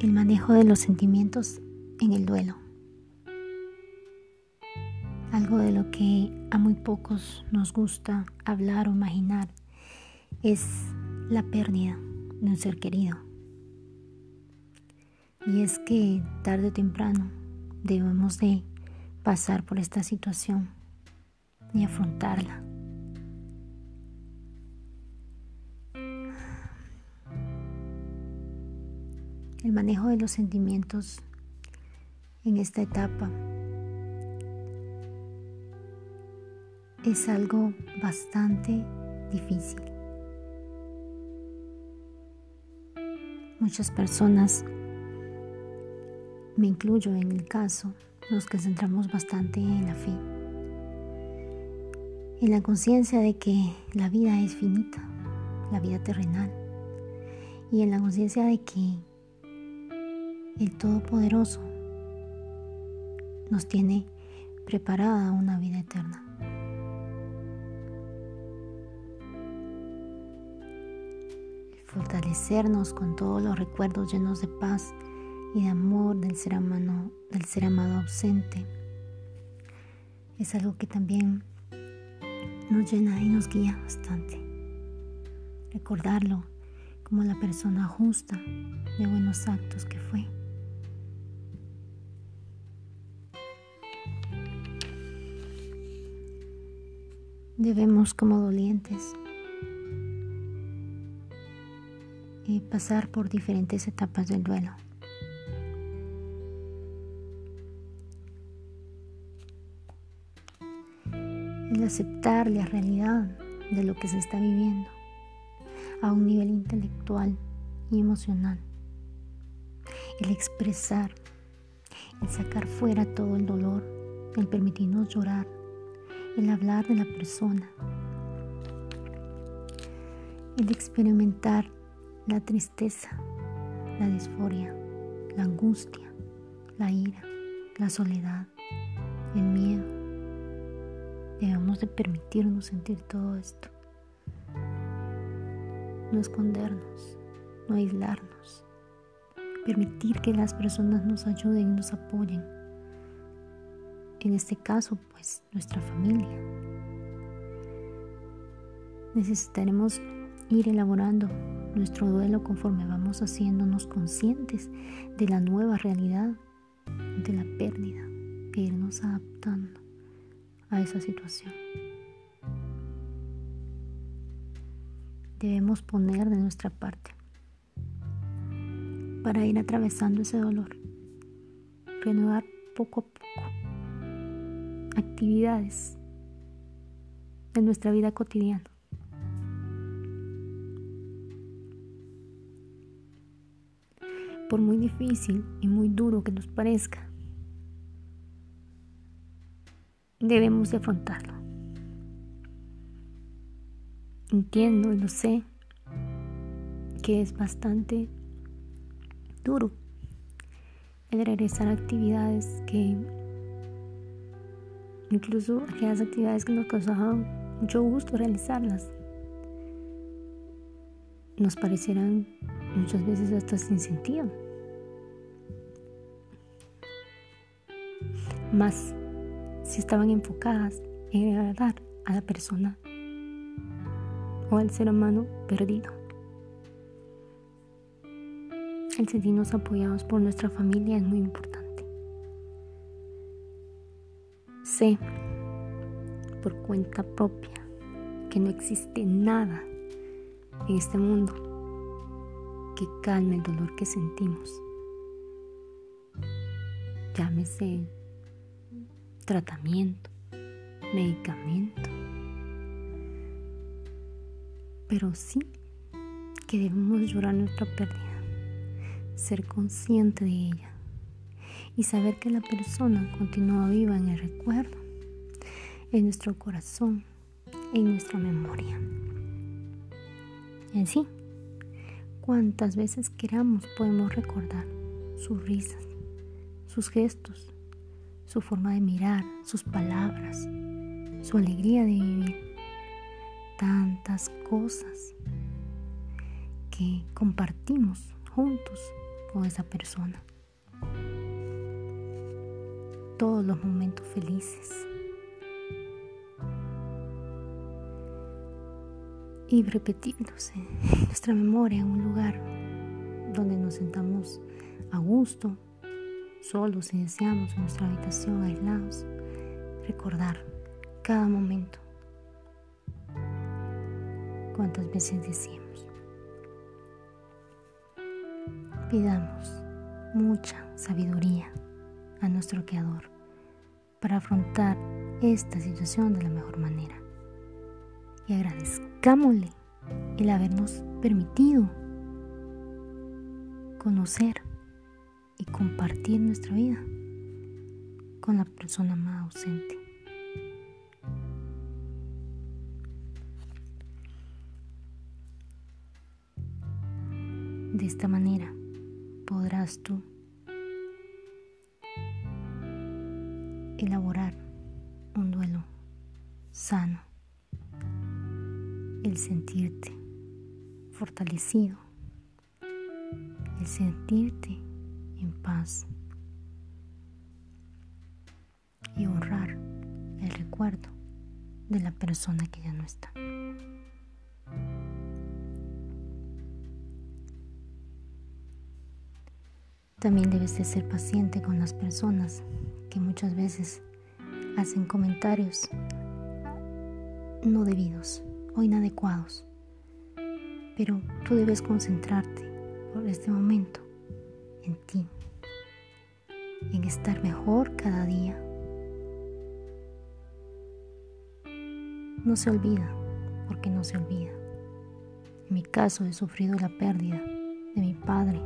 El manejo de los sentimientos en el duelo. Algo de lo que a muy pocos nos gusta hablar o imaginar es la pérdida de un ser querido. Y es que tarde o temprano debemos de pasar por esta situación y afrontarla. El manejo de los sentimientos en esta etapa es algo bastante difícil. Muchas personas, me incluyo en el caso, nos concentramos bastante en la fe, en la conciencia de que la vida es finita, la vida terrenal, y en la conciencia de que el Todopoderoso nos tiene preparada una vida eterna. Fortalecernos con todos los recuerdos llenos de paz y de amor del ser amado, del ser amado ausente es algo que también nos llena y nos guía bastante. Recordarlo como la persona justa de buenos actos que fue. Debemos como dolientes eh, pasar por diferentes etapas del duelo. El aceptar la realidad de lo que se está viviendo a un nivel intelectual y emocional. El expresar, el sacar fuera todo el dolor, el permitirnos llorar el hablar de la persona, el experimentar la tristeza, la disforia, la angustia, la ira, la soledad, el miedo. Debemos de permitirnos sentir todo esto. No escondernos, no aislarnos. Permitir que las personas nos ayuden y nos apoyen en este caso pues nuestra familia. Necesitaremos ir elaborando nuestro duelo conforme vamos haciéndonos conscientes de la nueva realidad de la pérdida e irnos adaptando a esa situación. Debemos poner de nuestra parte para ir atravesando ese dolor, renovar poco a poco actividades de nuestra vida cotidiana. Por muy difícil y muy duro que nos parezca, debemos de afrontarlo. Entiendo y lo sé que es bastante duro el regresar a actividades que incluso aquellas actividades que nos causaban mucho gusto realizarlas, nos parecieran muchas veces hasta sin sentido. Más si estaban enfocadas en agradar a la persona o al ser humano perdido. El sentirnos apoyados por nuestra familia es muy importante. Sé por cuenta propia que no existe nada en este mundo que calme el dolor que sentimos. Llámese tratamiento, medicamento. Pero sí que debemos llorar nuestra pérdida, ser consciente de ella y saber que la persona continúa viva en el recuerdo, en nuestro corazón, en nuestra memoria. En sí, cuantas veces queramos podemos recordar sus risas, sus gestos, su forma de mirar, sus palabras, su alegría de vivir, tantas cosas que compartimos juntos con esa persona. Todos los momentos felices. Y repetirlos en nuestra memoria en un lugar donde nos sentamos a gusto, solos si deseamos en nuestra habitación, aislados. Recordar cada momento. Cuántas veces decimos. Pidamos mucha sabiduría a nuestro Creador para afrontar esta situación de la mejor manera. Y agradezcámosle el habernos permitido conocer y compartir nuestra vida con la persona más ausente. De esta manera podrás tú elaborar un duelo sano, el sentirte fortalecido, el sentirte en paz. Y honrar el recuerdo de la persona que ya no está. También debes de ser paciente con las personas que muchas veces hacen comentarios no debidos o inadecuados. Pero tú debes concentrarte por este momento en ti, en estar mejor cada día. No se olvida, porque no se olvida. En mi caso he sufrido la pérdida de mi padre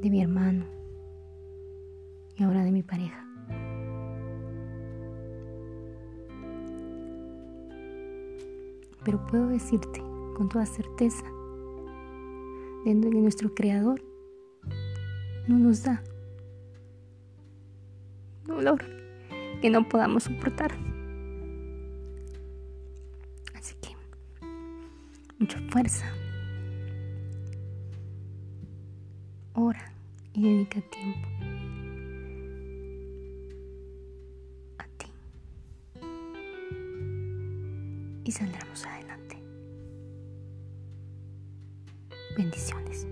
de mi hermano y ahora de mi pareja. Pero puedo decirte con toda certeza de que nuestro Creador no nos da dolor que no podamos soportar. Así que mucha fuerza. Ora y dedica tiempo a ti. Y saldremos adelante. Bendiciones.